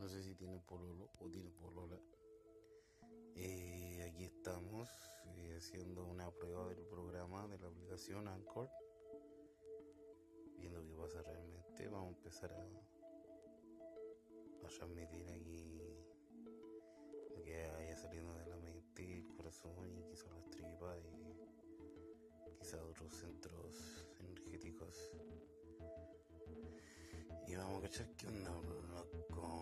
no sé si tiene pololo o tiene polola. Eh, aquí estamos eh, haciendo una prueba del programa de la aplicación Anchor. Viendo qué pasa realmente. Vamos a empezar a, a transmitir aquí lo que vaya saliendo de la mente, el corazón y quizás las tripas y quizás otros centros energéticos. Y vamos a cachar qué onda, loco.